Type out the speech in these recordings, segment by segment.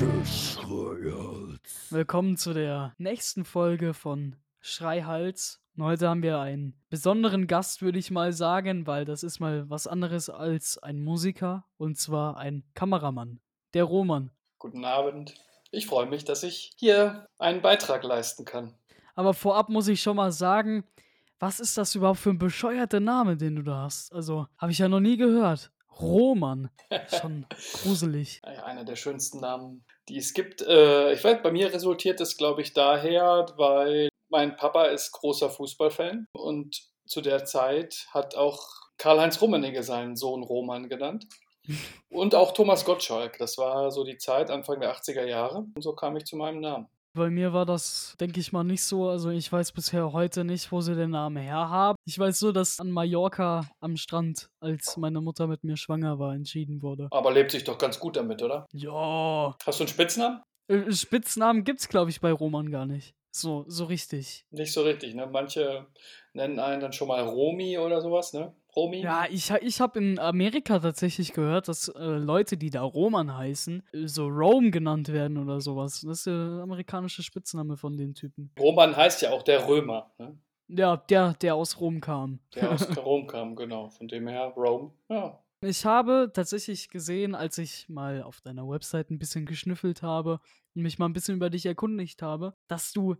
Schreihals. Willkommen zu der nächsten Folge von Schreihals. Und heute haben wir einen besonderen Gast, würde ich mal sagen, weil das ist mal was anderes als ein Musiker und zwar ein Kameramann, der Roman. Guten Abend. Ich freue mich, dass ich hier einen Beitrag leisten kann. Aber vorab muss ich schon mal sagen, was ist das überhaupt für ein bescheuerter Name, den du da hast? Also, habe ich ja noch nie gehört. Roman. Schon gruselig. Naja, einer der schönsten Namen, die es gibt. Äh, ich weiß, bei mir resultiert das, glaube ich, daher, weil mein Papa ist großer Fußballfan und zu der Zeit hat auch Karl-Heinz Rummenigge seinen Sohn Roman genannt. Und auch Thomas Gottschalk. Das war so die Zeit, Anfang der 80er Jahre. Und so kam ich zu meinem Namen. Bei mir war das, denke ich mal, nicht so. Also ich weiß bisher heute nicht, wo sie den Namen her haben. Ich weiß nur, dass an Mallorca am Strand, als meine Mutter mit mir schwanger war, entschieden wurde. Aber lebt sich doch ganz gut damit, oder? Ja. Hast du einen Spitznamen? Äh, Spitznamen gibt's, glaube ich, bei Roman gar nicht. So, so richtig. Nicht so richtig, ne? Manche nennen einen dann schon mal Romi oder sowas, ne? Romi? Ja, ich, ich habe in Amerika tatsächlich gehört, dass äh, Leute, die da Roman heißen, äh, so Rome genannt werden oder sowas. Das ist der amerikanische Spitzname von den Typen. Roman heißt ja auch der Römer, ne? Ja, der, der aus Rom kam. Der aus Rom kam, genau. Von dem her Rome. Ja. Ich habe tatsächlich gesehen, als ich mal auf deiner Website ein bisschen geschnüffelt habe mich mal ein bisschen über dich erkundigt habe, dass du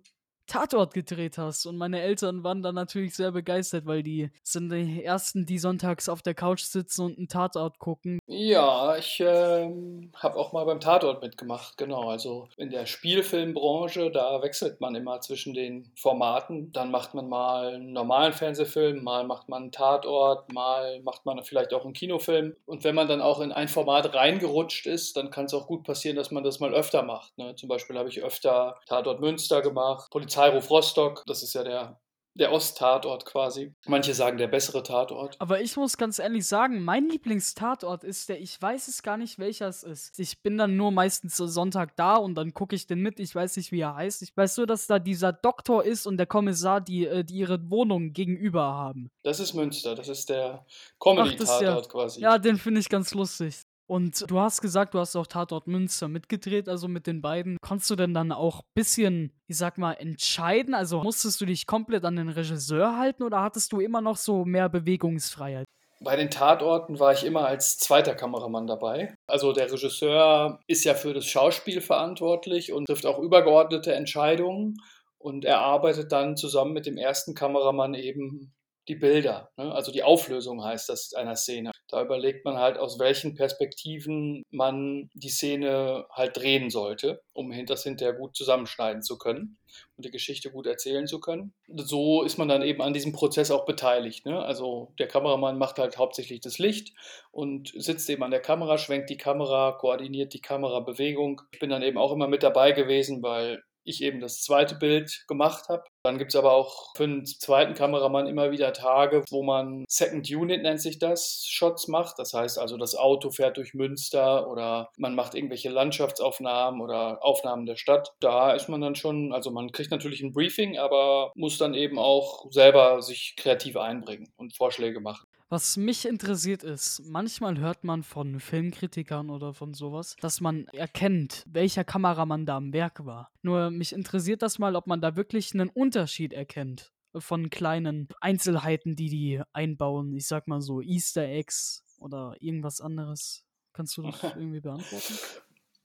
Tatort gedreht hast. Und meine Eltern waren dann natürlich sehr begeistert, weil die sind die ersten, die sonntags auf der Couch sitzen und einen Tatort gucken. Ja, ich ähm, habe auch mal beim Tatort mitgemacht, genau. Also in der Spielfilmbranche, da wechselt man immer zwischen den Formaten. Dann macht man mal einen normalen Fernsehfilm, mal macht man einen Tatort, mal macht man vielleicht auch einen Kinofilm. Und wenn man dann auch in ein Format reingerutscht ist, dann kann es auch gut passieren, dass man das mal öfter macht. Ne? Zum Beispiel habe ich öfter Tatort Münster gemacht, Polizeiruf Rostock, das ist ja der, der Ost-Tatort quasi. Manche sagen der bessere Tatort. Aber ich muss ganz ehrlich sagen, mein Lieblingstatort ist der, ich weiß es gar nicht, welcher es ist. Ich bin dann nur meistens so Sonntag da und dann gucke ich den mit. Ich weiß nicht, wie er heißt. Ich weiß nur, dass da dieser Doktor ist und der Kommissar, die, äh, die ihre Wohnung gegenüber haben. Das ist Münster, das ist der Comedy-Tatort ja- quasi. Ja, den finde ich ganz lustig. Und du hast gesagt, du hast auch Tatort Münster mitgedreht, also mit den beiden. Konntest du denn dann auch ein bisschen, ich sag mal, entscheiden? Also musstest du dich komplett an den Regisseur halten oder hattest du immer noch so mehr Bewegungsfreiheit? Bei den Tatorten war ich immer als zweiter Kameramann dabei. Also der Regisseur ist ja für das Schauspiel verantwortlich und trifft auch übergeordnete Entscheidungen. Und er arbeitet dann zusammen mit dem ersten Kameramann eben die Bilder. Ne? Also die Auflösung heißt das einer Szene. Da überlegt man halt, aus welchen Perspektiven man die Szene halt drehen sollte, um das hinterher gut zusammenschneiden zu können und die Geschichte gut erzählen zu können. So ist man dann eben an diesem Prozess auch beteiligt. Ne? Also der Kameramann macht halt hauptsächlich das Licht und sitzt eben an der Kamera, schwenkt die Kamera, koordiniert die Kamerabewegung. Ich bin dann eben auch immer mit dabei gewesen, weil ich eben das zweite Bild gemacht habe. Dann gibt es aber auch für einen zweiten Kameramann immer wieder Tage, wo man Second Unit nennt sich das, Shots macht. Das heißt also, das Auto fährt durch Münster oder man macht irgendwelche Landschaftsaufnahmen oder Aufnahmen der Stadt. Da ist man dann schon, also man kriegt natürlich ein Briefing, aber muss dann eben auch selber sich kreativ einbringen und Vorschläge machen. Was mich interessiert ist, manchmal hört man von Filmkritikern oder von sowas, dass man erkennt, welcher Kameramann da am Werk war. Nur mich interessiert das mal, ob man da wirklich einen Unterschied erkennt von kleinen Einzelheiten, die die einbauen. Ich sag mal so Easter Eggs oder irgendwas anderes. Kannst du das irgendwie beantworten?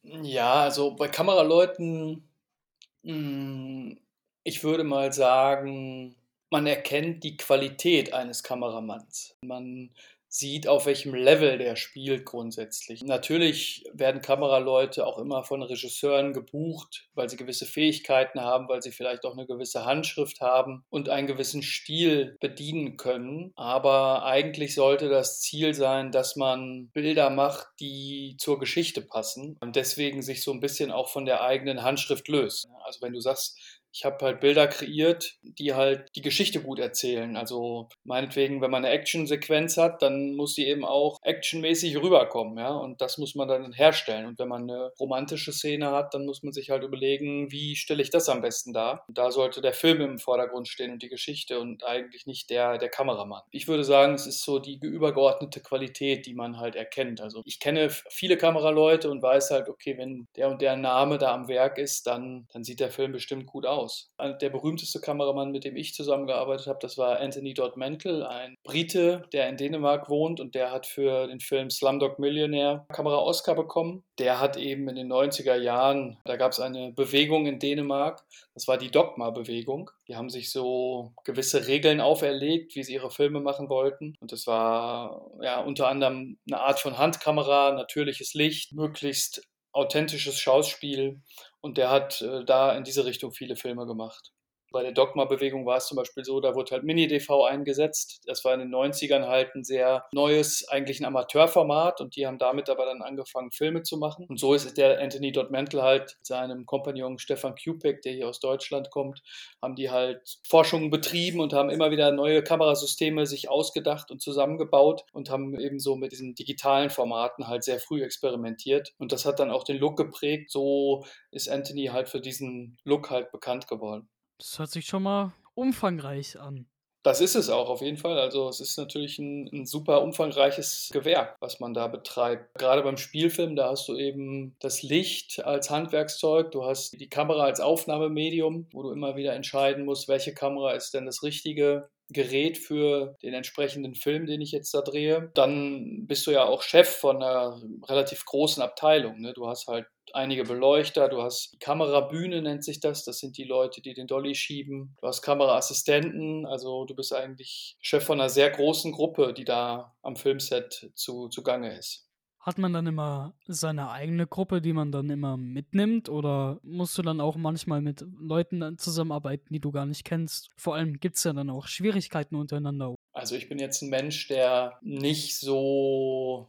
Ja, also bei Kameraleuten, mh, ich würde mal sagen, man erkennt die Qualität eines Kameramanns. Man sieht, auf welchem Level der spielt grundsätzlich. Natürlich werden Kameraleute auch immer von Regisseuren gebucht, weil sie gewisse Fähigkeiten haben, weil sie vielleicht auch eine gewisse Handschrift haben und einen gewissen Stil bedienen können. Aber eigentlich sollte das Ziel sein, dass man Bilder macht, die zur Geschichte passen und deswegen sich so ein bisschen auch von der eigenen Handschrift löst. Also wenn du sagst, Ich habe halt Bilder kreiert, die halt die Geschichte gut erzählen. Also meinetwegen, wenn man eine Actionsequenz hat, dann muss die eben auch actionmäßig rüberkommen, ja. Und das muss man dann herstellen. Und wenn man eine romantische Szene hat, dann muss man sich halt überlegen, wie stelle ich das am besten dar. Und da sollte der Film im Vordergrund stehen und die Geschichte und eigentlich nicht der, der Kameramann. Ich würde sagen, es ist so die übergeordnete Qualität, die man halt erkennt. Also ich kenne viele Kameraleute und weiß halt, okay, wenn der und der Name da am Werk ist, dann, dann sieht der Film bestimmt gut aus aus. Der berühmteste Kameramann, mit dem ich zusammengearbeitet habe, das war Anthony Dodd Mantle, ein Brite, der in Dänemark wohnt und der hat für den Film Slumdog Millionaire Kamera-Oscar bekommen. Der hat eben in den 90er Jahren, da gab es eine Bewegung in Dänemark, das war die Dogma-Bewegung. Die haben sich so gewisse Regeln auferlegt, wie sie ihre Filme machen wollten. Und das war ja unter anderem eine Art von Handkamera, natürliches Licht, möglichst authentisches Schauspiel und der hat äh, da in diese Richtung viele Filme gemacht. Bei der Dogma-Bewegung war es zum Beispiel so, da wurde halt Mini-DV eingesetzt. Das war in den 90ern halt ein sehr neues, eigentlich ein Amateurformat und die haben damit aber dann angefangen, Filme zu machen. Und so ist der Anthony Dodd Mantle halt mit seinem Kompagnon Stefan Kupek, der hier aus Deutschland kommt, haben die halt Forschungen betrieben und haben immer wieder neue Kamerasysteme sich ausgedacht und zusammengebaut und haben eben so mit diesen digitalen Formaten halt sehr früh experimentiert. Und das hat dann auch den Look geprägt. So ist Anthony halt für diesen Look halt bekannt geworden. Das hört sich schon mal umfangreich an. Das ist es auch auf jeden Fall. Also es ist natürlich ein, ein, super umfangreiches Gewerk, was man da betreibt. Gerade beim Spielfilm, da hast du eben das Licht als Handwerkszeug, du hast die Kamera als Aufnahmemedium, wo du immer wieder entscheiden musst, welche Kamera ist denn das Richtige. Gerät für den entsprechenden Film, den ich jetzt da drehe. Dann bist du ja auch Chef von einer relativ großen Abteilung. Ne? Du hast halt einige Beleuchter, du hast Kamerabühne, nennt sich das. Das sind die Leute, die den Dolly schieben. Du hast Kameraassistenten, also du bist eigentlich Chef von einer sehr großen Gruppe, die da am Filmset zu, zugange ist. Hat man dann immer seine eigene Gruppe, die man dann immer mitnimmt? Oder musst du dann auch manchmal mit Leuten zusammenarbeiten, die du gar nicht kennst? Vor allem gibt es ja dann auch Schwierigkeiten untereinander. Also ich bin jetzt ein Mensch, der nicht so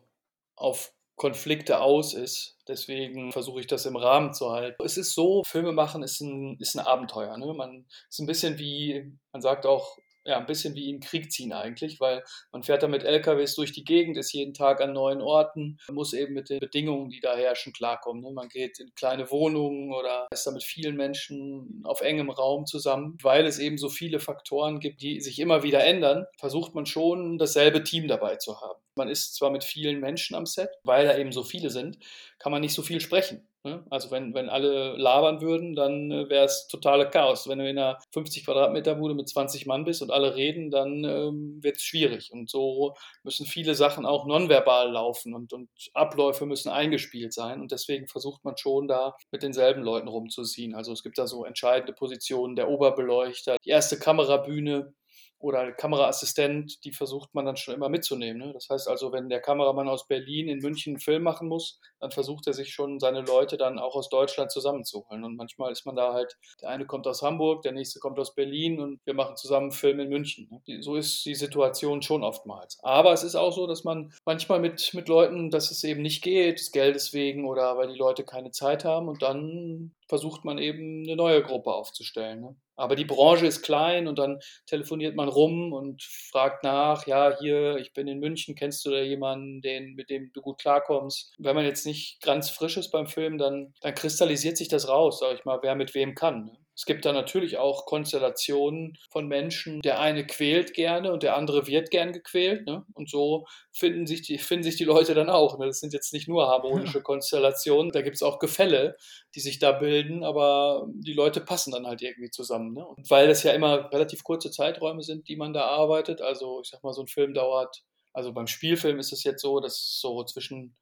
auf Konflikte aus ist. Deswegen versuche ich das im Rahmen zu halten. Es ist so, Filme machen ist ein, ist ein Abenteuer. Ne? Man ist ein bisschen wie, man sagt auch, ja, ein bisschen wie in Krieg ziehen eigentlich, weil man fährt da mit LKWs durch die Gegend, ist jeden Tag an neuen Orten, muss eben mit den Bedingungen, die da herrschen, klarkommen. Ne? Man geht in kleine Wohnungen oder ist da mit vielen Menschen auf engem Raum zusammen. Weil es eben so viele Faktoren gibt, die sich immer wieder ändern, versucht man schon, dasselbe Team dabei zu haben. Man ist zwar mit vielen Menschen am Set, weil da eben so viele sind, kann man nicht so viel sprechen. Ne? Also wenn, wenn alle labern würden, dann äh, wäre es totale Chaos. Wenn du in einer 50 Quadratmeter Bude mit 20 Mann bist und alle reden, dann ähm, wird es schwierig. Und so müssen viele Sachen auch nonverbal laufen und, und Abläufe müssen eingespielt sein. Und deswegen versucht man schon da mit denselben Leuten rumzuziehen. Also es gibt da so entscheidende Positionen, der Oberbeleuchter, die erste Kamerabühne, oder Kameraassistent, die versucht man dann schon immer mitzunehmen. Ne? Das heißt also, wenn der Kameramann aus Berlin in München einen Film machen muss, dann versucht er sich schon seine Leute dann auch aus Deutschland zusammenzuholen. Und manchmal ist man da halt, der eine kommt aus Hamburg, der nächste kommt aus Berlin und wir machen zusammen einen Film in München. Ne? So ist die Situation schon oftmals. Aber es ist auch so, dass man manchmal mit, mit Leuten, dass es eben nicht geht, des Geldes wegen oder weil die Leute keine Zeit haben und dann versucht man eben eine neue Gruppe aufzustellen. Ne? Aber die Branche ist klein und dann telefoniert man rum und fragt nach, ja, hier, ich bin in München, kennst du da jemanden, den, mit dem du gut klarkommst? Wenn man jetzt nicht ganz frisch ist beim Film, dann, dann kristallisiert sich das raus, sag ich mal, wer mit wem kann. Ne? Es gibt da natürlich auch Konstellationen von Menschen. Der eine quält gerne und der andere wird gern gequält. Ne? Und so finden sich, die, finden sich die Leute dann auch. Ne? Das sind jetzt nicht nur harmonische Konstellationen. Da gibt es auch Gefälle, die sich da bilden, aber die Leute passen dann halt irgendwie zusammen. Ne? Und weil das ja immer relativ kurze Zeiträume sind, die man da arbeitet. Also ich sag mal, so ein Film dauert, also beim Spielfilm ist es jetzt so, dass so zwischen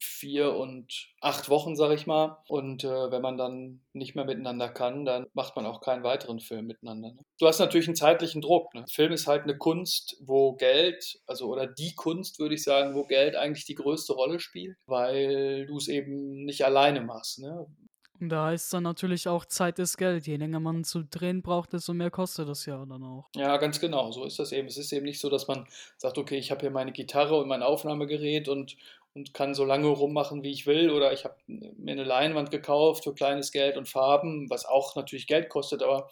vier und acht Wochen, sag ich mal. Und äh, wenn man dann nicht mehr miteinander kann, dann macht man auch keinen weiteren Film miteinander. Ne? Du hast natürlich einen zeitlichen Druck. Ne? Film ist halt eine Kunst, wo Geld, also oder die Kunst, würde ich sagen, wo Geld eigentlich die größte Rolle spielt, weil du es eben nicht alleine machst. Ne? Und da heißt dann natürlich auch, Zeit ist Geld. Je länger man zu drehen braucht, desto mehr kostet das ja dann auch. Ja, ganz genau. So ist das eben. Es ist eben nicht so, dass man sagt, okay, ich habe hier meine Gitarre und mein Aufnahmegerät und, und kann so lange rummachen, wie ich will. Oder ich habe mir eine Leinwand gekauft für kleines Geld und Farben, was auch natürlich Geld kostet. Aber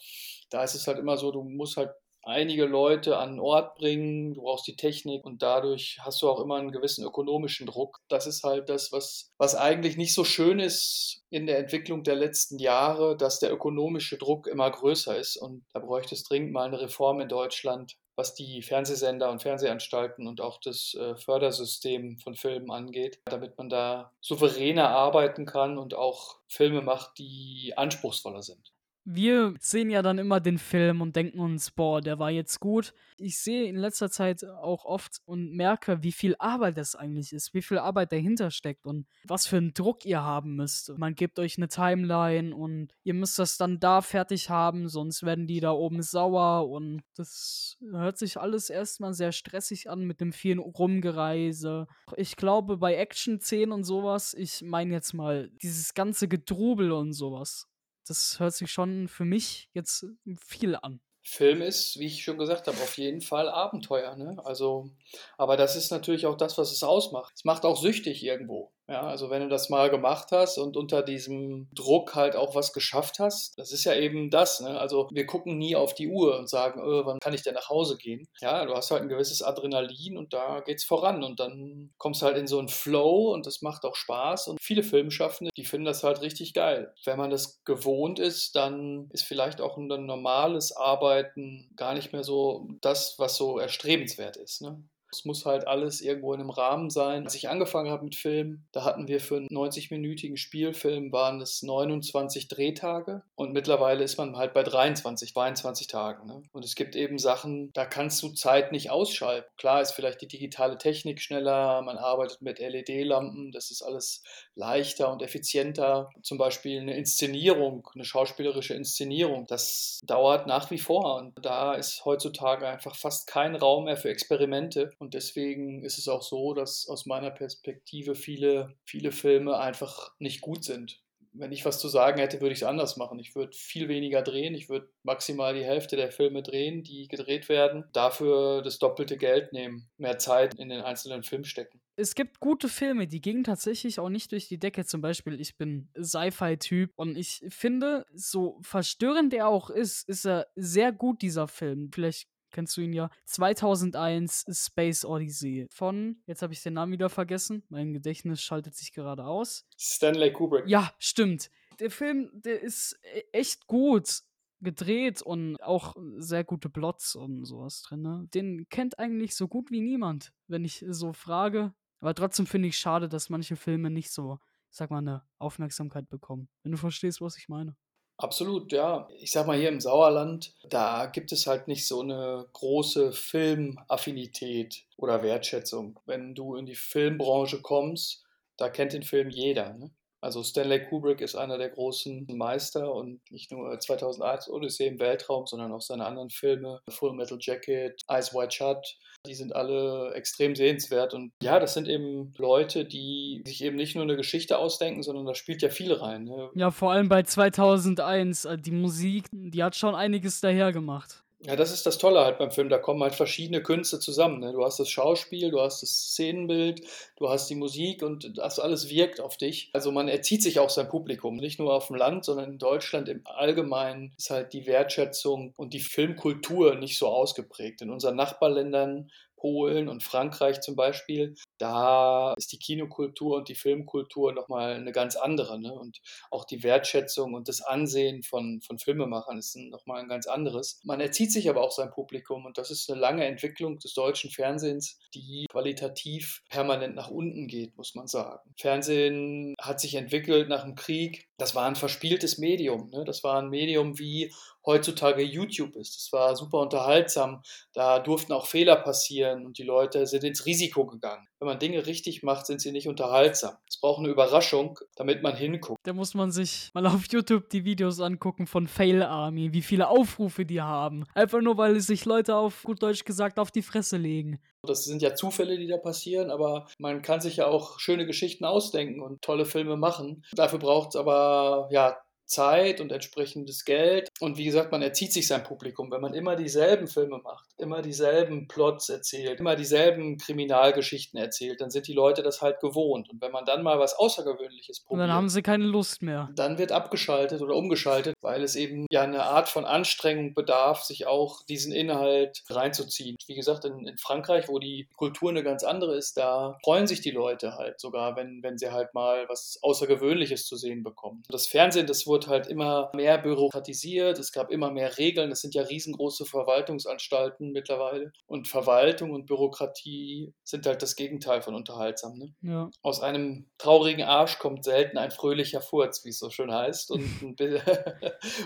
da ist es halt immer so, du musst halt einige Leute an den Ort bringen, du brauchst die Technik und dadurch hast du auch immer einen gewissen ökonomischen Druck. Das ist halt das, was, was eigentlich nicht so schön ist in der Entwicklung der letzten Jahre, dass der ökonomische Druck immer größer ist und da bräuchte es dringend mal eine Reform in Deutschland, was die Fernsehsender und Fernsehanstalten und auch das äh, Fördersystem von Filmen angeht, damit man da souveräner arbeiten kann und auch Filme macht, die anspruchsvoller sind wir sehen ja dann immer den Film und denken uns, boah, der war jetzt gut. Ich sehe in letzter Zeit auch oft und merke, wie viel Arbeit das eigentlich ist, wie viel Arbeit dahinter steckt und was für einen Druck ihr haben müsst. Man gibt euch eine Timeline und ihr müsst das dann da fertig haben, sonst werden die da oben sauer und das hört sich alles erstmal sehr stressig an mit dem vielen Rumgereise. Ich glaube, bei Action-Szenen und sowas, ich meine jetzt mal dieses ganze Gedrubel und sowas das hört sich schon für mich jetzt viel an. Film ist, wie ich schon gesagt habe, auf jeden Fall Abenteuer. Ne? Also, aber das ist natürlich auch das, was es ausmacht. Es macht auch süchtig irgendwo. Ja, also wenn du das mal gemacht hast und unter diesem Druck halt auch was geschafft hast, das ist ja eben das. Ne? Also wir gucken nie auf die Uhr und sagen, oh, wann kann ich denn nach Hause gehen? Ja, du hast halt ein gewisses Adrenalin und da geht's voran und dann kommst du halt in so einen Flow und das macht auch Spaß und viele Filmschaffende, die finden das halt richtig geil. Wenn man das gewohnt ist, dann ist vielleicht auch ein normales Arbeiten gar nicht mehr so das, was so erstrebenswert ist. Ne? Es muss halt alles irgendwo in einem Rahmen sein. Als ich angefangen habe mit Film, da hatten wir für einen 90-minütigen Spielfilm waren es 29 Drehtage und mittlerweile ist man halt bei 23, 22 Tagen. Ne? Und es gibt eben Sachen, da kannst du Zeit nicht ausschalten. Klar ist vielleicht die digitale Technik schneller, man arbeitet mit LED-Lampen, das ist alles leichter und effizienter. Zum Beispiel eine Inszenierung, eine schauspielerische Inszenierung, das dauert nach wie vor und da ist heutzutage einfach fast kein Raum mehr für Experimente und deswegen ist es auch so, dass aus meiner Perspektive viele, viele Filme einfach nicht gut sind. Wenn ich was zu sagen hätte, würde ich es anders machen. Ich würde viel weniger drehen. Ich würde maximal die Hälfte der Filme drehen, die gedreht werden. Dafür das doppelte Geld nehmen. Mehr Zeit in den einzelnen Film stecken es gibt gute Filme, die gingen tatsächlich auch nicht durch die Decke. Zum Beispiel, ich bin Sci-Fi-Typ und ich finde, so verstörend er auch ist, ist er sehr gut, dieser Film. Vielleicht kennst du ihn ja. 2001 Space Odyssey von, jetzt habe ich den Namen wieder vergessen, mein Gedächtnis schaltet sich gerade aus. Stanley Kubrick. Ja, stimmt. Der Film, der ist e-, echt gut gedreht und auch sehr gute Plots und sowas drin. Ne? Den kennt eigentlich so gut wie niemand, wenn ich so frage. Aber trotzdem finde ich schade, dass manche Filme nicht so, sag mal, eine Aufmerksamkeit bekommen. Wenn du verstehst, was ich meine. Absolut, ja. Ich sag mal, hier im Sauerland, da gibt es halt nicht so eine große Filmaffinität oder Wertschätzung. Wenn du in die Filmbranche kommst, da kennt den Film jeder. Ne? Also Stanley Kubrick ist einer der großen Meister und nicht nur 2001 Odyssee im Weltraum, sondern auch seine anderen Filme, Full Metal Jacket, Eyes Wide Shut, die sind alle extrem sehenswert. Und ja, das sind eben Leute, die sich eben nicht nur eine Geschichte ausdenken, sondern da spielt ja viel rein. Ne? Ja, vor allem bei 2001, äh, die Musik, die hat schon einiges daher gemacht. Ja, das ist das Tolle halt beim Film. Da kommen halt verschiedene Künste zusammen. Ne? Du hast das Schauspiel, du hast das Szenenbild, du hast die Musik und das alles wirkt auf dich. Also man erzieht sich auch sein Publikum. Nicht nur auf dem Land, sondern in Deutschland im Allgemeinen ist halt die Wertschätzung und die Filmkultur nicht so ausgeprägt. In unseren Nachbarländern Polen und Frankreich zum Beispiel, da ist die Kinokultur und die Filmkultur nochmal eine ganz andere. Ne? Und auch die Wertschätzung und das Ansehen von, von Filmemachern ist nochmal ein ganz anderes. Man erzieht sich aber auch sein Publikum und das ist eine lange Entwicklung des deutschen Fernsehens, die qualitativ permanent nach unten geht, muss man sagen. Fernsehen hat sich entwickelt nach dem Krieg. Das war ein verspieltes Medium. Ne? Das war ein Medium wie heutzutage YouTube ist. Das war super unterhaltsam. Da durften auch Fehler passieren und die Leute sind ins Risiko gegangen. Wenn man Dinge richtig macht, sind sie nicht unterhaltsam. Es braucht eine Überraschung, damit man hinguckt. Da muss man sich mal auf YouTube die Videos angucken von Fail Army, wie viele Aufrufe die haben. Einfach nur, weil sich Leute auf gut Deutsch gesagt auf die Fresse legen. Das sind ja Zufälle, die da passieren, aber man kann sich ja auch schöne Geschichten ausdenken und tolle Filme machen. Dafür braucht es aber ja Zeit und entsprechendes Geld. Und wie gesagt, man erzieht sich sein Publikum. Wenn man immer dieselben Filme macht, immer dieselben Plots erzählt, immer dieselben Kriminalgeschichten erzählt, dann sind die Leute das halt gewohnt. Und wenn man dann mal was Außergewöhnliches probiert, und dann haben sie keine Lust mehr. Dann wird abgeschaltet oder umgeschaltet, weil es eben ja eine Art von Anstrengung bedarf, sich auch diesen Inhalt reinzuziehen. Wie gesagt, in, in Frankreich, wo die Kultur eine ganz andere ist, da freuen sich die Leute halt sogar, wenn, wenn sie halt mal was Außergewöhnliches zu sehen bekommen. Das Fernsehen, das wurde wurde halt immer mehr bürokratisiert, es gab immer mehr Regeln, das sind ja riesengroße Verwaltungsanstalten mittlerweile. Und Verwaltung und Bürokratie sind halt das Gegenteil von unterhaltsam. Ne? Ja. Aus einem traurigen Arsch kommt selten ein fröhlicher Furz, wie es so schön heißt. Und ein,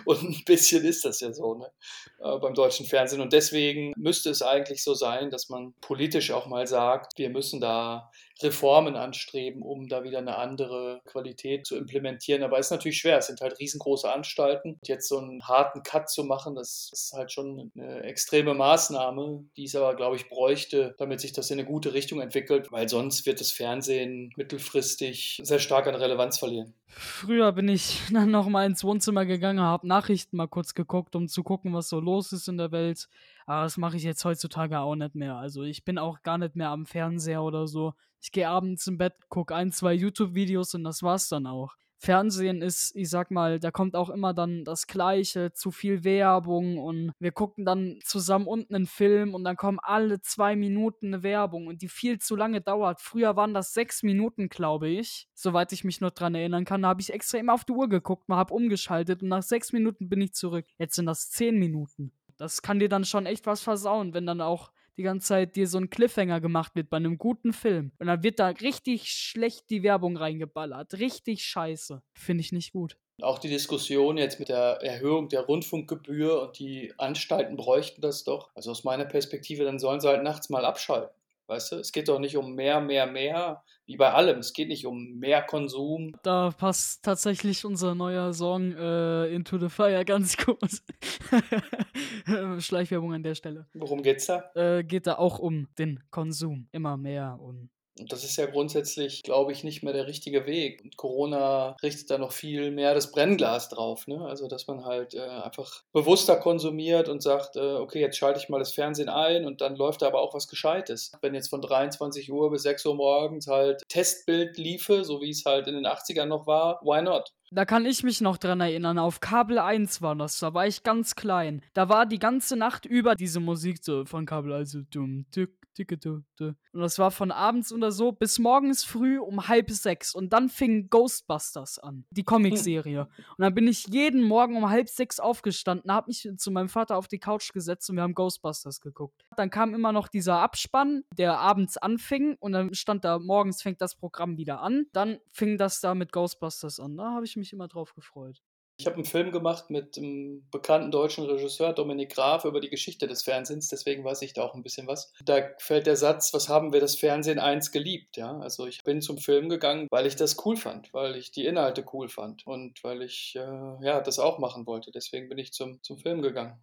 und ein bisschen ist das ja so ne? Äh, beim deutschen Fernsehen. Und deswegen müsste es eigentlich so sein, dass man politisch auch mal sagt, wir müssen da Reformen anstreben, um da wieder eine andere Qualität zu implementieren. Aber ist natürlich schwer. Es sind halt riesengroße Anstalten. Und jetzt so einen harten Cut zu machen, das ist halt schon eine extreme Maßnahme, die es aber, glaube ich, bräuchte, damit sich das in eine gute Richtung entwickelt, weil sonst wird das Fernsehen mittelfristig sehr stark an Relevanz verlieren. Früher bin ich dann noch mal ins Wohnzimmer gegangen, habe Nachrichten mal kurz geguckt, um zu gucken, was so los ist in der Welt. Aber das mache ich jetzt heutzutage auch nicht mehr. Also ich bin auch gar nicht mehr am Fernseher oder so. Ich gehe abends im Bett, gucke ein, zwei YouTube-Videos und das war's dann auch. Fernsehen ist, ich sag mal, da kommt auch immer dann das Gleiche, zu viel Werbung und wir gucken dann zusammen unten einen Film und dann kommen alle zwei Minuten eine Werbung und die viel zu lange dauert. Früher waren das sechs Minuten, glaube ich, soweit ich mich noch dran erinnern kann. Da habe ich extra immer auf die Uhr geguckt, mal habe umgeschaltet und nach sechs Minuten bin ich zurück. Jetzt sind das zehn Minuten. Das kann dir dann schon echt was versauen, wenn dann auch die ganze Zeit dir so ein Cliffhanger gemacht wird bei einem guten Film. Und dann wird da richtig schlecht die Werbung reingeballert. Richtig scheiße. Finde ich nicht gut. Auch die Diskussion jetzt mit der Erhöhung der Rundfunkgebühr und die Anstalten bräuchten das doch. Also aus meiner Perspektive, dann sollen sie halt nachts mal abschalten. Weißt du, es geht doch nicht um mehr, mehr, mehr, wie bei allem. Es geht nicht um mehr Konsum. Da passt tatsächlich unser neuer Song äh, Into the Fire ganz gut. Schleichwerbung an der Stelle. Worum geht's da? Äh, geht da auch um den Konsum. Immer mehr und und das ist ja grundsätzlich, glaube ich, nicht mehr der richtige Weg. Und Corona richtet da noch viel mehr das Brennglas drauf. Ne? Also, dass man halt äh, einfach bewusster konsumiert und sagt, äh, okay, jetzt schalte ich mal das Fernsehen ein und dann läuft da aber auch was Gescheites. Wenn jetzt von 23 Uhr bis 6 Uhr morgens halt Testbild liefe, so wie es halt in den 80ern noch war, why not? Da kann ich mich noch dran erinnern, auf Kabel 1 war das, da war ich ganz klein. Da war die ganze Nacht über diese Musik so von Kabel 1, so dumm, tück, und das war von abends oder so bis morgens früh um halb sechs. Und dann fing Ghostbusters an, die Comicserie. Und dann bin ich jeden Morgen um halb sechs aufgestanden, habe mich zu meinem Vater auf die Couch gesetzt und wir haben Ghostbusters geguckt. Dann kam immer noch dieser Abspann, der abends anfing. Und dann stand da, morgens fängt das Programm wieder an. Dann fing das da mit Ghostbusters an. Da habe ich mich immer drauf gefreut. Ich habe einen Film gemacht mit einem bekannten deutschen Regisseur, Dominik Graf, über die Geschichte des Fernsehens, deswegen weiß ich da auch ein bisschen was. Da fällt der Satz, was haben wir das Fernsehen eins geliebt, ja? Also ich bin zum Film gegangen, weil ich das cool fand, weil ich die Inhalte cool fand und weil ich äh, ja, das auch machen wollte. Deswegen bin ich zum, zum Film gegangen.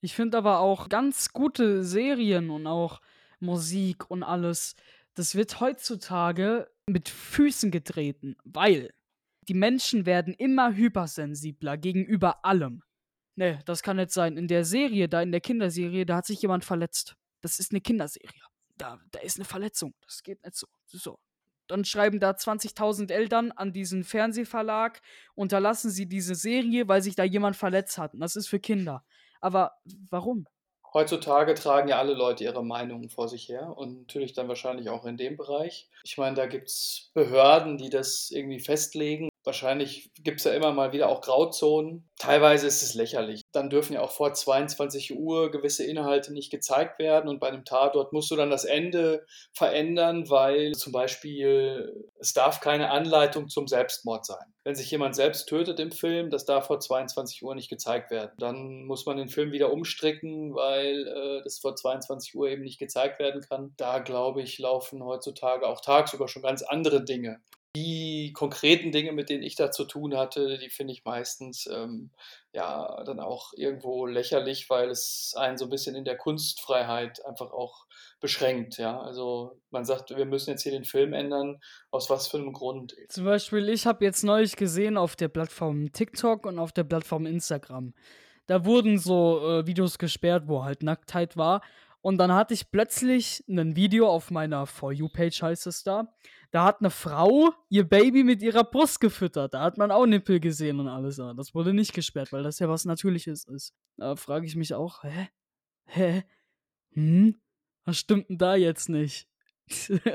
Ich finde aber auch ganz gute Serien und auch Musik und alles, das wird heutzutage mit Füßen getreten, weil die Menschen werden immer hypersensibler gegenüber allem. Nee, das kann nicht sein. In der Serie, da in der Kinderserie, da hat sich jemand verletzt. Das ist eine Kinderserie. Da, da ist eine Verletzung. Das geht nicht so. So. Dann schreiben da 20.000 Eltern an diesen Fernsehverlag, unterlassen sie diese Serie, weil sich da jemand verletzt hat. Und das ist für Kinder. Aber warum? Heutzutage tragen ja alle Leute ihre Meinungen vor sich her und natürlich dann wahrscheinlich auch in dem Bereich. Ich meine, da gibt es Behörden, die das irgendwie festlegen. Wahrscheinlich gibt es ja immer mal wieder auch Grauzonen. Teilweise ist es lächerlich. Dann dürfen ja auch vor 22 Uhr gewisse Inhalte nicht gezeigt werden und bei einem Tatort musst du dann das Ende verändern, weil zum Beispiel es darf keine Anleitung zum Selbstmord sein. Wenn sich jemand selbst tötet im Film, das darf vor 22 Uhr nicht gezeigt werden. Dann muss man den Film wieder umstricken, weil äh, das vor 22 Uhr eben nicht gezeigt werden kann. Da glaube ich, laufen heutzutage auch tagsüber schon ganz andere Dinge. Die konkreten Dinge, mit denen ich da zu tun hatte, die finde ich meistens ähm, ja dann auch irgendwo lächerlich, weil es einen so ein bisschen in der Kunstfreiheit einfach auch beschränkt. Ja, also man sagt, wir müssen jetzt hier den Film ändern. Aus was für einem Grund? Zum Beispiel, ich habe jetzt neulich gesehen auf der Plattform TikTok und auf der Plattform Instagram. Da wurden so äh, Videos gesperrt, wo halt Nacktheit war. Und dann hatte ich plötzlich ein Video auf meiner For You-Page, heißt es da. Da hat eine Frau ihr Baby mit ihrer Brust gefüttert. Da hat man auch Nippel gesehen und alles. Das wurde nicht gesperrt, weil das ja was Natürliches ist. Da frage ich mich auch, hä? Hä? Hm? Was stimmt denn da jetzt nicht?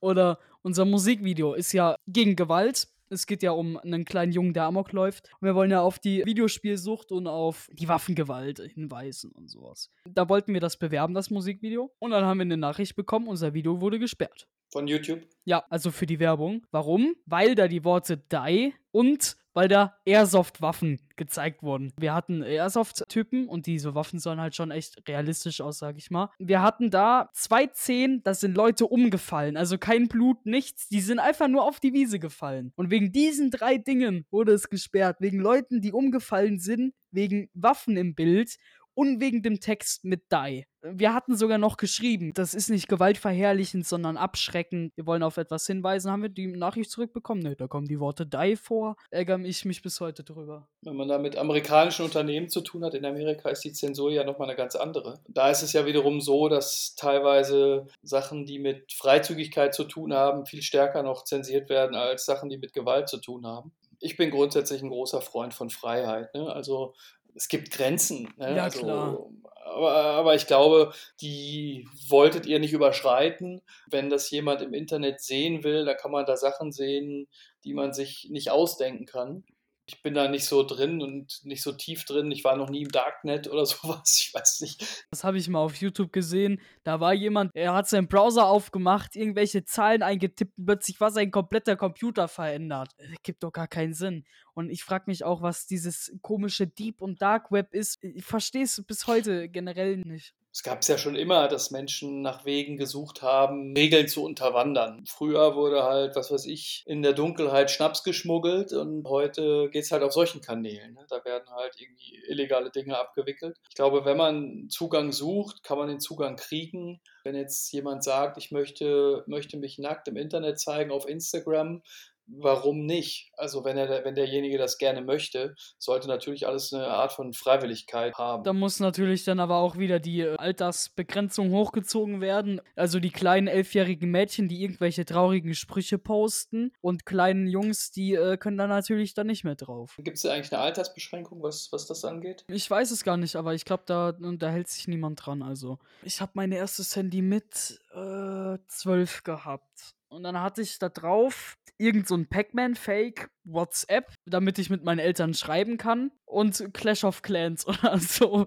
Oder unser Musikvideo ist ja gegen Gewalt. Es geht ja um einen kleinen Jungen, der Amok läuft. Und wir wollen ja auf die Videospielsucht und auf die Waffengewalt hinweisen und sowas. Da wollten wir das bewerben, das Musikvideo. Und dann haben wir eine Nachricht bekommen, unser Video wurde gesperrt. Von YouTube? Ja, also für die Werbung. Warum? Weil da die Worte Die und weil da Airsoft-Waffen gezeigt wurden. Wir hatten Airsoft-Typen und diese Waffen sahen halt schon echt realistisch aus, sag ich mal. Wir hatten da zwei Zehen, da sind Leute umgefallen. Also kein Blut, nichts. Die sind einfach nur auf die Wiese gefallen. Und wegen diesen drei Dingen wurde es gesperrt. Wegen Leuten, die umgefallen sind, wegen Waffen im Bild und wegen dem Text mit Die. Wir hatten sogar noch geschrieben, das ist nicht gewaltverherrlichend, sondern abschreckend. Wir wollen auf etwas hinweisen. Haben wir die Nachricht zurückbekommen? Ne, da kommen die Worte Die vor. Ärgere ich mich bis heute drüber. Wenn man da mit amerikanischen Unternehmen zu tun hat, in Amerika ist die Zensur ja nochmal eine ganz andere. Da ist es ja wiederum so, dass teilweise Sachen, die mit Freizügigkeit zu tun haben, viel stärker noch zensiert werden als Sachen, die mit Gewalt zu tun haben ich bin grundsätzlich ein großer Freund von Freiheit. Ne? Also es gibt Grenzen. Ne? Ja, also, klar. Aber, aber, ich glaube, die wolltet ihr nicht überschreiten. Wenn das jemand im Internet sehen will, dann kann man da Sachen sehen, die man sich nicht ausdenken kann. Ich bin da nicht so drin und nicht so tief drin. Ich war noch nie im Darknet oder sowas. Ich weiß nicht. Das habe ich mal auf YouTube gesehen. Da war jemand, er hat seinen Browser aufgemacht, irgendwelche Zahlen eingetippt und plötzlich war sein kompletter Computer verändert. Das gibt doch gar keinen Sinn. Und ich frage mich auch, was dieses komische Deep und Dark Web ist. Ich verstehe es bis heute generell nicht. Es gab es ja schon immer, dass Menschen nach Wegen gesucht haben, Regeln zu unterwandern. Früher wurde halt, was weiß ich, in der Dunkelheit Schnaps geschmuggelt und heute geht es halt auf solchen Kanälen. Ne? Da werden halt irgendwie illegale Dinge abgewickelt. Ich glaube, wenn man Zugang sucht, kann man den Zugang kriegen. Wenn jetzt jemand sagt, ich möchte, möchte mich nackt im Internet zeigen auf Instagram, warum nicht? Also wenn er, wenn derjenige das gerne möchte, sollte natürlich alles eine Art von Freiwilligkeit haben. Da muss natürlich dann aber auch wieder die äh, Altersbegrenzung hochgezogen werden. Also die kleinen elfjährigen Mädchen, die irgendwelche traurigen Sprüche posten und kleinen Jungs, die äh, können da natürlich dann nicht mehr drauf. Gibt es da eigentlich eine Altersbeschränkung, was, was das angeht? Ich weiß es gar nicht, aber ich glaube, da, da hält sich niemand dran. Also ich habe mein erstes Handy mit äh, zwölf gehabt. Und dann hatte ich da drauf irgend so ein Pac-Man-Fake WhatsApp, damit ich mit meinen Eltern schreiben kann. Und Clash of Clans oder so.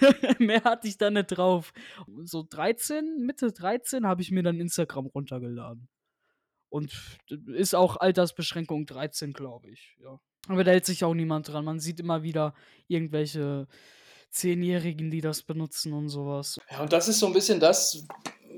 Mehr hatte ich da nicht drauf. So 13, Mitte 13 habe ich mir dann Instagram runtergeladen. Und ist auch Altersbeschränkung 13, glaube ich. Ja. Aber da hält sich auch niemand dran. Man sieht immer wieder irgendwelche Zehnjährigen, die das benutzen und sowas. Ja, und das ist so ein bisschen das,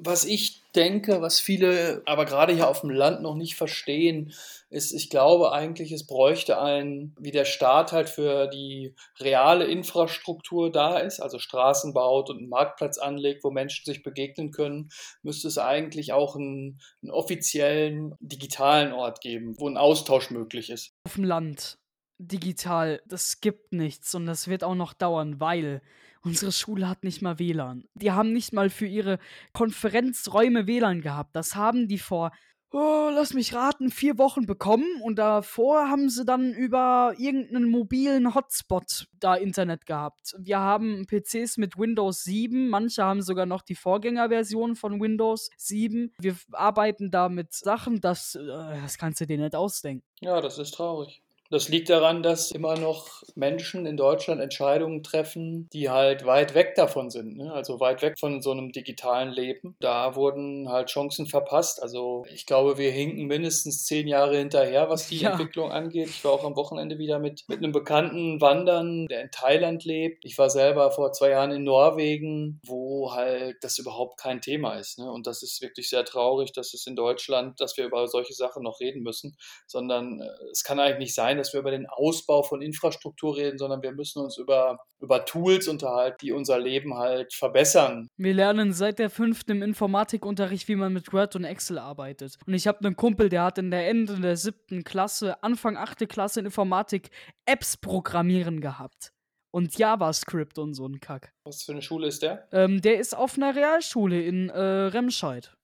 was ich denke, was viele aber gerade hier auf dem Land noch nicht verstehen, ist, ich glaube eigentlich, es bräuchte ein, wie der Staat halt für die reale Infrastruktur da ist, also Straßen baut und einen Marktplatz anlegt, wo Menschen sich begegnen können, müsste es eigentlich auch einen, einen offiziellen digitalen Ort geben, wo ein Austausch möglich ist. Auf dem Land digital, das gibt nichts und das wird auch noch dauern, weil Unsere Schule hat nicht mal WLAN. Die haben nicht mal für ihre Konferenzräume WLAN gehabt. Das haben die vor oh, lass mich raten, vier Wochen bekommen und davor haben sie dann über irgendeinen mobilen Hotspot da Internet gehabt. Wir haben PCs mit Windows 7, manche haben sogar noch die Vorgängerversion von Windows 7. Wir arbeiten da mit Sachen, das, äh, das kannst du dir nicht ausdenken. Ja, das ist traurig. Das liegt daran, dass immer noch Menschen in Deutschland Entscheidungen treffen, die halt weit weg davon sind, ne? also weit weg von so einem digitalen Leben. Da wurden halt Chancen verpasst. Also ich glaube, wir hinken mindestens zehn Jahre hinterher, was die Ja. Entwicklung angeht. Ich war auch am Wochenende wieder mit, mit einem Bekannten wandern, der in Thailand lebt. Ich war selber vor zwei Jahren in Norwegen, wo halt das überhaupt kein Thema ist. Ne? Und das ist wirklich sehr traurig, dass es in Deutschland, dass wir über solche Sachen noch reden müssen, sondern äh, es kann eigentlich nicht sein, dass wir über den Ausbau von Infrastruktur reden, sondern wir müssen uns über, über Tools unterhalten, die unser Leben halt verbessern. Wir lernen seit der fünften im Informatikunterricht, wie man mit Word und Excel arbeitet. Und ich habe einen Kumpel, der hat in der Ende der siebten Klasse, Anfang achte Klasse in Informatik Apps programmieren gehabt. Und JavaScript und so ein Kack. Was für eine Schule ist der? Ähm, der ist auf einer Realschule in äh, Remscheid.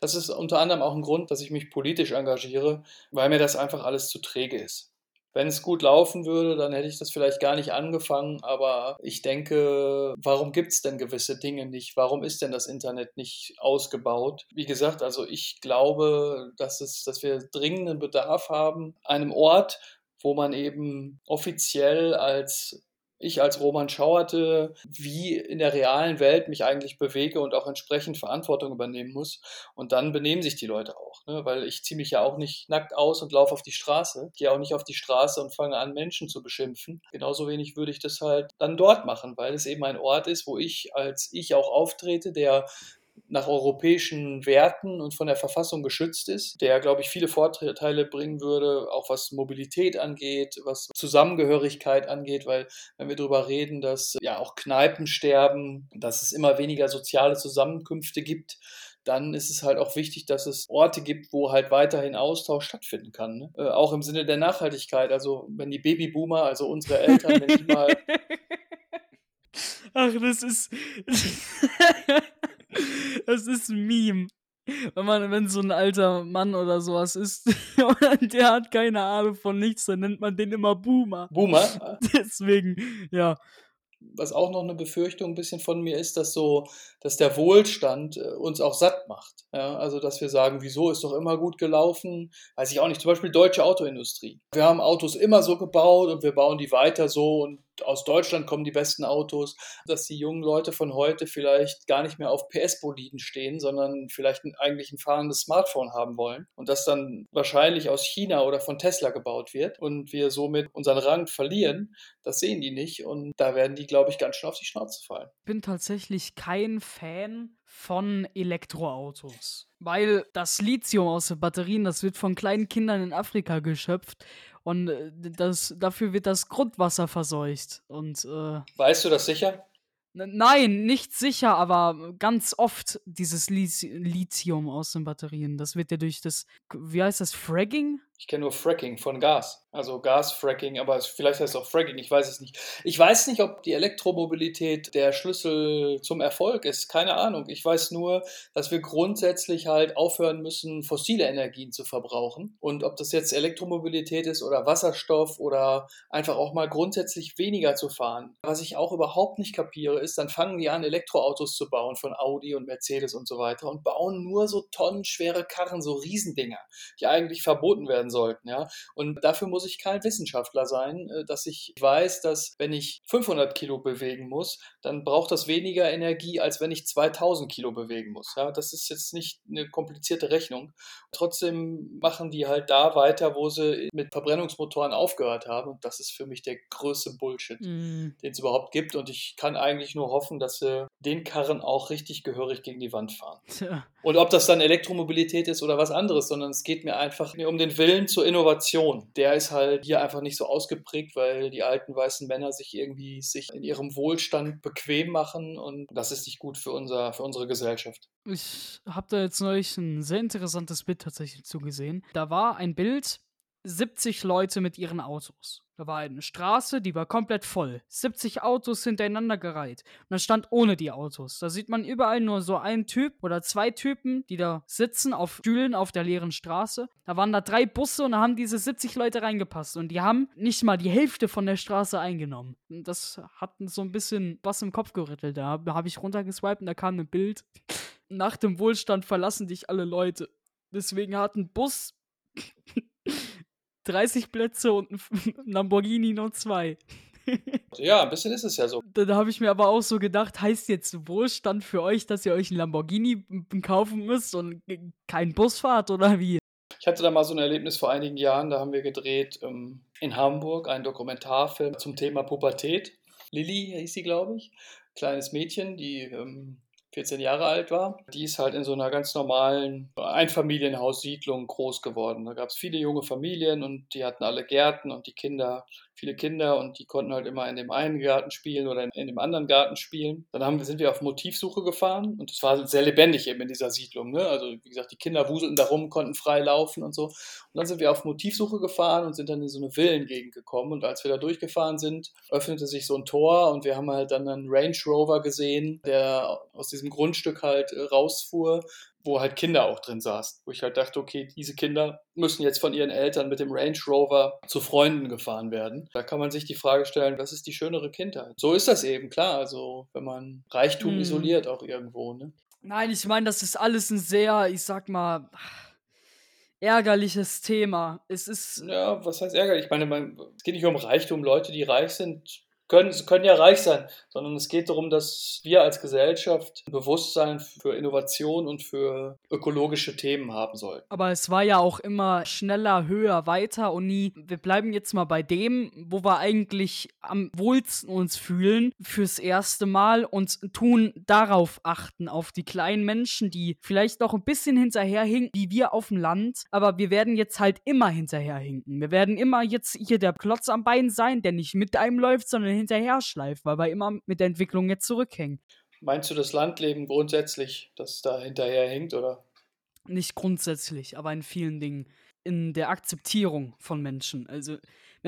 Das ist unter anderem auch ein Grund, dass ich mich politisch engagiere, weil mir das einfach alles zu träge ist. Wenn es gut laufen würde, dann hätte ich das vielleicht gar nicht angefangen, aber ich denke, warum gibt es denn gewisse Dinge nicht? Warum ist denn das Internet nicht ausgebaut? Wie gesagt, also ich glaube, dass, es, dass wir dringenden Bedarf haben, einem Ort, wo man eben offiziell als ich als Roman Schauerte, wie in der realen Welt mich eigentlich bewege und auch entsprechend Verantwortung übernehmen muss. Und dann benehmen sich die Leute auch, ne? weil ich ziehe mich ja auch nicht nackt aus und laufe auf die Straße, gehe auch nicht auf die Straße und fange an, Menschen zu beschimpfen. Genauso wenig würde ich das halt dann dort machen, weil es eben ein Ort ist, wo ich als ich auch auftrete, der nach europäischen Werten und von der Verfassung geschützt ist, der, glaube ich, viele Vorteile bringen würde, auch was Mobilität angeht, was Zusammengehörigkeit angeht, weil wenn wir darüber reden, dass ja auch Kneipen sterben, dass es immer weniger soziale Zusammenkünfte gibt, dann ist es halt auch wichtig, dass es Orte gibt, wo halt weiterhin Austausch stattfinden kann. Ne? Äh, auch im Sinne der Nachhaltigkeit. Also wenn die Babyboomer, also unsere Eltern, wenn die mal Ach, das ist. das ist ein Meme. Wenn man, wenn so ein alter Mann oder sowas ist und der hat keine Ahnung von nichts, dann nennt man den immer Boomer. Boomer, Deswegen, ja. was auch noch eine Befürchtung ein bisschen von mir ist, dass so, dass der Wohlstand äh, uns auch satt macht. Ja, also dass wir sagen, wieso ist doch immer gut gelaufen, weiß ich auch nicht. Zum Beispiel deutsche Autoindustrie. Wir haben Autos immer so gebaut und wir bauen die weiter so und aus Deutschland kommen die besten Autos, dass die jungen Leute von heute vielleicht gar nicht mehr auf PS-Boliden stehen, sondern vielleicht eigentlich ein fahrendes Smartphone haben wollen und das dann wahrscheinlich aus China oder von Tesla gebaut wird und wir somit unseren Rang verlieren, das sehen die nicht und da werden die, glaube ich, ganz schön auf die Schnauze fallen. Ich bin tatsächlich kein Fan von Elektroautos. Weil das Lithium aus den Batterien, das wird von kleinen Kindern in Afrika geschöpft und äh, das, dafür wird das Grundwasser verseucht. Und äh, Weißt du das sicher? Nein, nicht sicher, aber ganz oft dieses Lithi- Lithium aus den Batterien. Das wird ja durch das, wie heißt das, Fragging? Ich kenne nur Fracking von Gas, also Gasfracking, aber vielleicht heißt es auch Fracking, ich weiß es nicht. Ich weiß nicht, ob die Elektromobilität der Schlüssel zum Erfolg ist, keine Ahnung. Ich weiß nur, dass wir grundsätzlich halt aufhören müssen, fossile Energien zu verbrauchen. Und ob das jetzt Elektromobilität ist oder Wasserstoff oder einfach auch mal grundsätzlich weniger zu fahren. Was ich auch überhaupt nicht kapiere, ist, dann fangen die an, Elektroautos zu bauen von Audi und Mercedes und so weiter und bauen nur so tonnenschwere Karren, so Riesendinger, die eigentlich verboten werden sollten, ja. Und dafür muss ich kein Wissenschaftler sein, äh, dass ich weiß, dass wenn ich 500 Kilo bewegen muss, dann braucht das weniger Energie, als wenn ich 2000 Kilo bewegen muss, ja. Das ist jetzt nicht eine komplizierte Rechnung. Trotzdem machen die halt da weiter, wo sie mit Verbrennungsmotoren aufgehört haben. Und das ist für mich der größte Bullshit, Mm, den es überhaupt gibt. Und ich kann eigentlich nur hoffen, dass sie den Karren auch richtig gehörig gegen die Wand fahren. tja. Und ob das dann Elektromobilität ist oder was anderes, sondern es geht mir einfach um den Willen zur Innovation. Der ist halt hier einfach nicht so ausgeprägt, weil die alten weißen Männer sich irgendwie sich in ihrem Wohlstand bequem machen und das ist nicht gut für, unser, für unsere Gesellschaft. Ich habe da jetzt neulich ein sehr interessantes Bild tatsächlich zugesehen. Da war ein Bild, 70 Leute mit ihren Autos. Da war eine Straße, die war komplett voll. 70 Autos hintereinander gereiht. Und da stand ohne die Autos. Da sieht man überall nur so einen Typ oder zwei Typen, die da sitzen auf Stühlen auf der leeren Straße. Da waren da drei Busse und da haben diese 70 Leute reingepasst. Und die haben nicht mal die Hälfte von der Straße eingenommen. Und das hat so ein bisschen was im Kopf gerüttelt. Da habe ich runtergeswiped und da kam ein Bild. Nach dem Wohlstand verlassen dich alle Leute. Deswegen hat ein Bus 30 Plätze und ein Lamborghini nur zwei. ja, ein bisschen ist es ja so. Dann habe ich mir aber auch so gedacht, heißt jetzt Wohlstand für euch, dass ihr euch ein Lamborghini kaufen müsst und keinen Bus fahrt oder wie? Ich hatte da mal so ein Erlebnis vor einigen Jahren, da haben wir gedreht ähm, in Hamburg einen Dokumentarfilm zum Thema Pubertät. Lilly hieß sie, glaube ich. Kleines Mädchen, die ähm, 14 Jahre alt war. Die ist halt in so einer ganz normalen Einfamilienhaussiedlung groß geworden. Da gab es viele junge Familien und die hatten alle Gärten und die Kinder viele Kinder und die konnten halt immer in dem einen Garten spielen oder in, in dem anderen Garten spielen. Dann haben, sind wir auf Motivsuche gefahren und es war sehr lebendig eben in dieser Siedlung. Ne? Also wie gesagt, die Kinder wuselten da rum, konnten frei laufen und so. Und dann sind wir auf Motivsuche gefahren und sind dann in so eine Villengegend gekommen. Und als wir da durchgefahren sind, öffnete sich so ein Tor und wir haben halt dann einen Range Rover gesehen, der aus diesem Grundstück halt äh, rausfuhr wo halt Kinder auch drin saßen. Wo ich halt dachte, okay, diese Kinder müssen jetzt von ihren Eltern mit dem Range Rover zu Freunden gefahren werden. Da kann man sich die Frage stellen, was ist die schönere Kindheit? So ist das eben, klar. Also, wenn man Reichtum hm. isoliert auch irgendwo, ne? Nein, ich meine, das ist alles ein sehr, ich sag mal, ärgerliches Thema. Es ist. Ja, was heißt ärgerlich? Ich meine, es geht nicht um Reichtum. Leute, die reich sind, können, können ja reich sein, sondern es geht darum, dass wir als Gesellschaft ein Bewusstsein für Innovation und für ökologische Themen haben sollten. Aber es war ja auch immer schneller, höher, weiter und nie, wir bleiben jetzt mal bei dem, wo wir eigentlich am wohlsten uns fühlen fürs erste Mal und tun darauf achten, auf die kleinen Menschen, die vielleicht noch ein bisschen hinterherhinken, wie wir auf dem Land, aber wir werden jetzt halt immer hinterherhinken. Wir werden immer jetzt hier der Klotz am Bein sein, der nicht mit einem läuft, sondern hinterher schleift, weil wir immer mit der Entwicklung jetzt zurückhängen. Meinst du das Landleben grundsätzlich, das da hinterher hängt, oder? Nicht grundsätzlich, aber in vielen Dingen. In der Akzeptierung von Menschen. Also,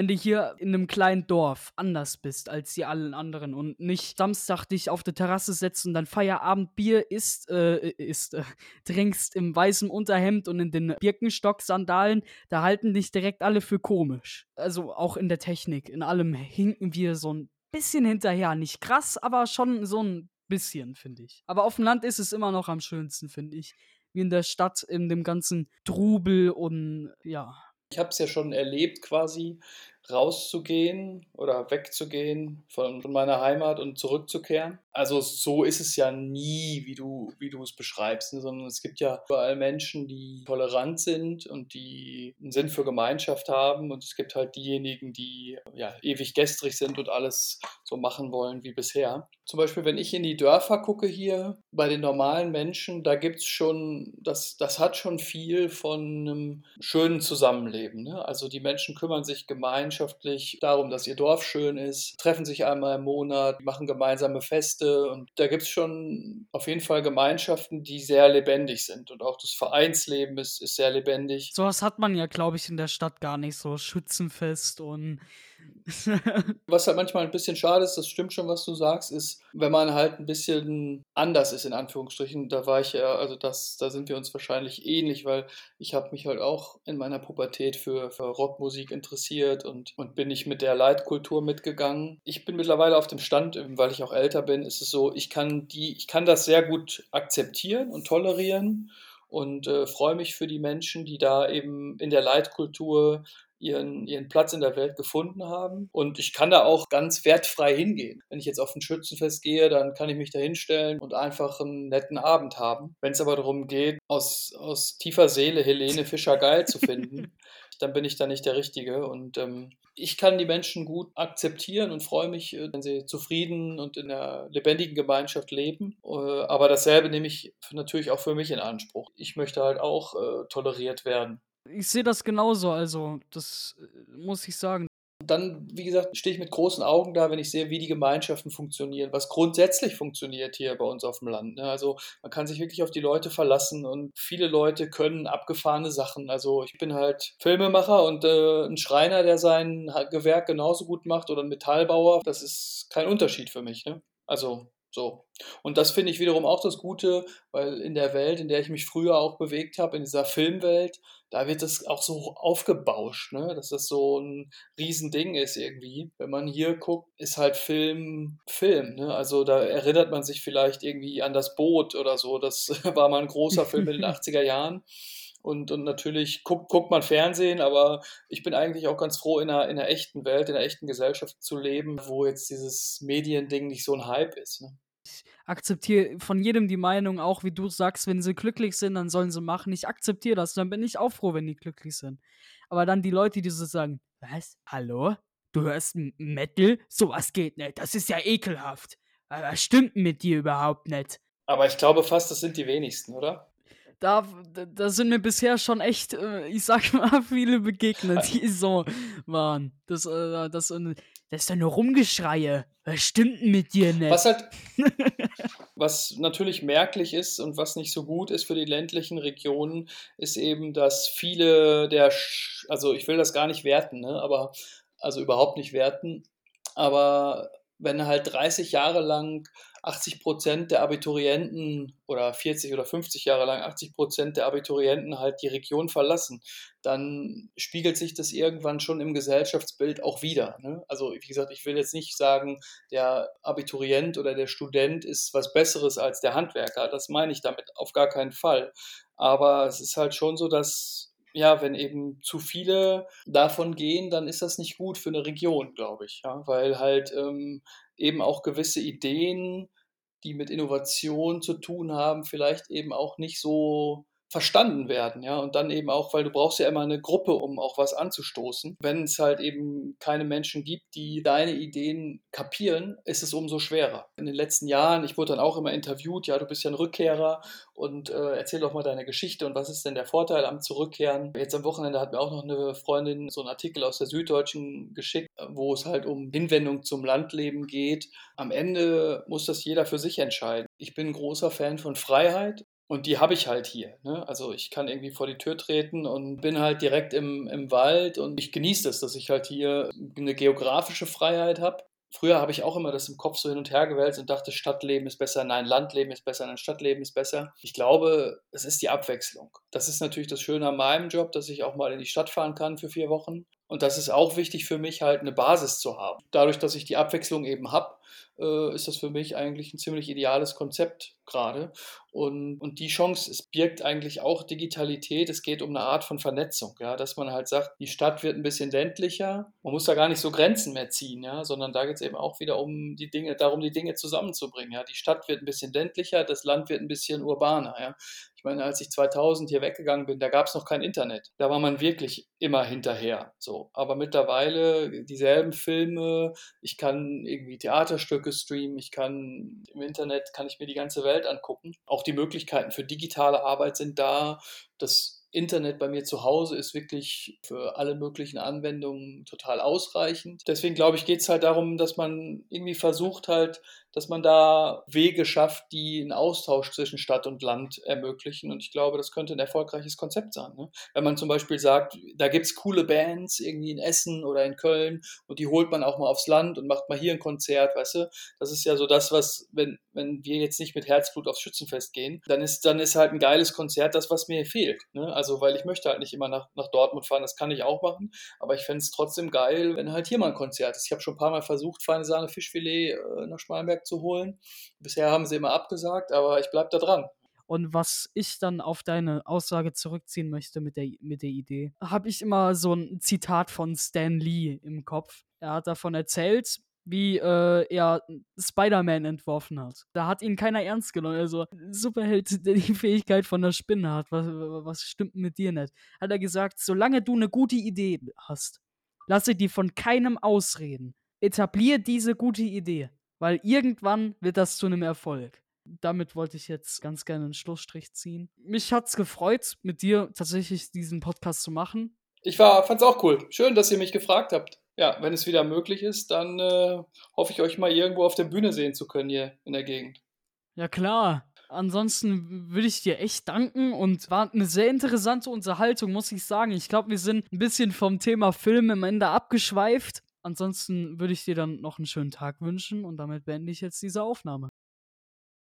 wenn du hier in einem kleinen Dorf anders bist als die allen anderen und nicht Samstag dich auf der Terrasse setzt und dann Feierabendbier isst, äh, isst, äh, trinkst im weißen Unterhemd und in den Birkenstock-Sandalen, da halten dich direkt alle für komisch. Also auch in der Technik, in allem hinken wir so ein bisschen hinterher. Nicht krass, aber schon so ein bisschen, finde ich. Aber auf dem Land ist es immer noch am schönsten, finde ich. Wie in der Stadt, in dem ganzen Trubel und ja, ich habe es ja schon erlebt, quasi rauszugehen oder wegzugehen von, von meiner Heimat und zurückzukehren also so ist es ja nie, wie du, wie du es beschreibst, ne? sondern es gibt ja überall Menschen, die tolerant sind und die einen Sinn für Gemeinschaft haben und es gibt halt diejenigen, die ja ewig gestrig sind und alles so machen wollen wie bisher. Zum Beispiel, wenn ich in die Dörfer gucke hier, bei den normalen Menschen, da gibt es schon, das, das hat schon viel von einem schönen Zusammenleben. Ne? Also die Menschen kümmern sich gemeinschaftlich darum, dass ihr Dorf schön ist, treffen sich einmal im Monat, machen gemeinsame Feste Feste und da gibt es schon auf jeden Fall Gemeinschaften, die sehr lebendig sind und auch das Vereinsleben ist, ist sehr lebendig. Sowas hat man ja, glaube ich, in der Stadt gar nicht so Schützenfest und was halt manchmal ein bisschen schade ist, das stimmt schon, was du sagst, ist, wenn man halt ein bisschen anders ist, in Anführungsstrichen. Da war ich ja, also das, da sind wir uns wahrscheinlich ähnlich, weil ich habe mich halt auch in meiner Pubertät für, für Rockmusik interessiert und, und bin nicht mit der Leitkultur mitgegangen. Ich bin mittlerweile auf dem Stand, weil ich auch älter bin, ist es so, ich kann die, ich kann das sehr gut akzeptieren und tolerieren und äh, freue mich für die Menschen, die da eben in der Leitkultur ihren, ihren Platz in der Welt gefunden haben. Und ich kann da auch ganz wertfrei hingehen. Wenn ich jetzt auf ein Schützenfest gehe, dann kann ich mich da hinstellen und einfach einen netten Abend haben. Wenn es aber darum geht, aus, aus tiefer Seele Helene Fischer geil zu finden, dann bin ich da nicht der Richtige. Und ähm, ich kann die Menschen gut akzeptieren und freue mich, äh, wenn sie zufrieden und in einer lebendigen Gemeinschaft leben. Äh, aber dasselbe nehme ich natürlich auch für mich in Anspruch. Ich möchte halt auch äh, toleriert werden. Ich sehe das genauso, also das äh, muss ich sagen. Dann, wie gesagt, stehe ich mit großen Augen da, wenn ich sehe, wie die Gemeinschaften funktionieren, was grundsätzlich funktioniert hier bei uns auf dem Land. Ne? Also man kann sich wirklich auf die Leute verlassen und viele Leute können abgefahrene Sachen. Also ich bin halt Filmemacher und äh, ein Schreiner, der sein Gewerk genauso gut macht oder ein Metallbauer, das ist kein Unterschied für mich. Ne? Also so. Und das finde ich wiederum auch das Gute, weil in der Welt, in der ich mich früher auch bewegt habe, in dieser Filmwelt, da wird das auch so aufgebauscht, ne? dass das so ein Riesending ist irgendwie. Wenn man hier guckt, ist halt Film Film. Ne? Also da erinnert man sich vielleicht irgendwie an das Boot oder so. Das war mal ein großer Film in den 80er Jahren. Und, und natürlich guckt, guckt man Fernsehen, aber ich bin eigentlich auch ganz froh, in einer, in einer echten Welt, in einer echten Gesellschaft zu leben, wo jetzt dieses Mediending nicht so ein Hype ist. Ne? Ich akzeptiere von jedem die Meinung, auch wie du sagst, wenn sie glücklich sind, dann sollen sie machen. Ich akzeptiere das, dann bin ich auch froh, wenn die glücklich sind. Aber dann die Leute, die so sagen, was? Hallo? Du hörst Metal? Sowas geht nicht. Das ist ja ekelhaft. Was stimmt mit dir überhaupt nicht? Aber ich glaube fast, das sind die wenigsten, oder? Da, da sind mir bisher schon echt, äh, ich sag mal, viele begegnet, die so waren. Das, äh, das, das ist doch nur Rumgeschreie. Was stimmt denn mit dir nicht? Was halt, was natürlich merklich ist und was nicht so gut ist für die ländlichen Regionen, ist eben, dass viele der, also ich will das gar nicht werten, ne, aber, also überhaupt nicht werten, aber wenn halt 30 Jahre lang 80 Prozent der Abiturienten oder 40 oder 50 Jahre lang 80 Prozent der Abiturienten halt die Region verlassen, dann spiegelt sich das irgendwann schon im Gesellschaftsbild auch wieder. Ne? Also wie gesagt, ich will jetzt nicht sagen, der Abiturient oder der Student ist was Besseres als der Handwerker. Das meine ich damit auf gar keinen Fall. Aber es ist halt schon so, dass ja, wenn eben zu viele davon gehen, dann ist das nicht gut für eine Region, glaube ich. Ja? Weil halt ähm, eben auch gewisse Ideen, die mit Innovation zu tun haben, vielleicht eben auch nicht so verstanden werden, ja, und dann eben auch, weil du brauchst ja immer eine Gruppe, um auch was anzustoßen. Wenn es halt eben keine Menschen gibt, die deine Ideen kapieren, ist es umso schwerer. In den letzten Jahren, ich wurde dann auch immer interviewt, ja, du bist ja ein Rückkehrer und äh, erzähl doch mal deine Geschichte und was ist denn der Vorteil am Zurückkehren? Jetzt am Wochenende hat mir auch noch eine Freundin so einen Artikel aus der Süddeutschen geschickt, wo es halt um Hinwendung zum Landleben geht. Am Ende muss das jeder für sich entscheiden. Ich bin ein großer Fan von Freiheit und die habe ich halt hier. Ne? Also ich kann irgendwie vor die Tür treten und bin halt direkt im, im Wald und ich genieße das, dass ich halt hier eine geografische Freiheit habe. Früher habe ich auch immer das im Kopf so hin und her gewälzt und dachte, Stadtleben ist besser, nein, Landleben ist besser, nein, Stadtleben ist besser. Ich glaube, es ist die Abwechslung. Das ist natürlich das Schöne an meinem Job, dass ich auch mal in die Stadt fahren kann für vier Wochen. Und das ist auch wichtig für mich, halt eine Basis zu haben. Dadurch, dass ich die Abwechslung eben habe, äh, ist das für mich eigentlich ein ziemlich ideales Konzept gerade. Und, und die Chance, es birgt eigentlich auch Digitalität. Es geht um eine Art von Vernetzung, ja, dass man halt sagt, die Stadt wird ein bisschen ländlicher. Man muss da gar nicht so Grenzen mehr ziehen, ja, sondern da geht es eben auch wieder um die Dinge, darum, die Dinge zusammenzubringen. Ja. Die Stadt wird ein bisschen ländlicher, das Land wird ein bisschen urbaner. Ja. Ich meine, als ich 2000 hier weggegangen bin, da gab es noch kein Internet. Da war man wirklich immer hinterher. So. Aber mittlerweile dieselben Filme, ich kann irgendwie Theaterstücke streamen, ich kann im Internet, kann ich mir die ganze Welt angucken. Auch die Möglichkeiten für digitale Arbeit sind da. Das Internet bei mir zu Hause ist wirklich für alle möglichen Anwendungen total ausreichend. Deswegen glaube ich, geht es halt darum, dass man irgendwie versucht halt, dass man da Wege schafft, die einen Austausch zwischen Stadt und Land ermöglichen. Und ich glaube, das könnte ein erfolgreiches Konzept sein. Ne? Wenn man zum Beispiel sagt, da gibt es coole Bands irgendwie in Essen oder in Köln und die holt man auch mal aufs Land und macht mal hier ein Konzert, weißt du? Das ist ja so das, was, wenn, wenn wir jetzt nicht mit Herzblut aufs Schützenfest gehen, dann ist, dann ist halt ein geiles Konzert das, was mir fehlt. Ne? Also, weil ich möchte halt nicht immer nach, nach Dortmund fahren, das kann ich auch machen, aber ich fände es trotzdem geil, wenn halt hier mal ein Konzert ist. Ich habe schon ein paar Mal versucht, feine Sahne Fischfilet äh, nach Schmalenberg zu holen. Bisher haben sie immer abgesagt, aber ich bleibe da dran. Und was ich dann auf deine Aussage zurückziehen möchte mit der, mit der Idee, habe ich immer so ein Zitat von Stan Lee im Kopf. Er hat davon erzählt, wie äh, er Spider-Man entworfen hat. Da hat ihn keiner ernst genommen. Also, Superheld, der die Fähigkeit von der Spinne hat. Was, was stimmt mit dir nicht? Hat er gesagt, solange du eine gute Idee hast, lasse die von keinem ausreden. Etablier diese gute Idee, weil irgendwann wird das zu einem Erfolg. Damit wollte ich jetzt ganz gerne einen Schlussstrich ziehen. Mich hat es gefreut, mit dir tatsächlich diesen Podcast zu machen. Ich war, fand's auch cool. Schön, dass ihr mich gefragt habt. Ja, wenn es wieder möglich ist, dann äh, hoffe ich euch mal irgendwo auf der Bühne sehen zu können hier in der Gegend. Ja, klar. Ansonsten würde ich dir echt danken und war eine sehr interessante Unterhaltung, muss ich sagen. Ich glaube, wir sind ein bisschen vom Thema Film am Ende abgeschweift. Ansonsten würde ich dir dann noch einen schönen Tag wünschen und damit beende ich jetzt diese Aufnahme.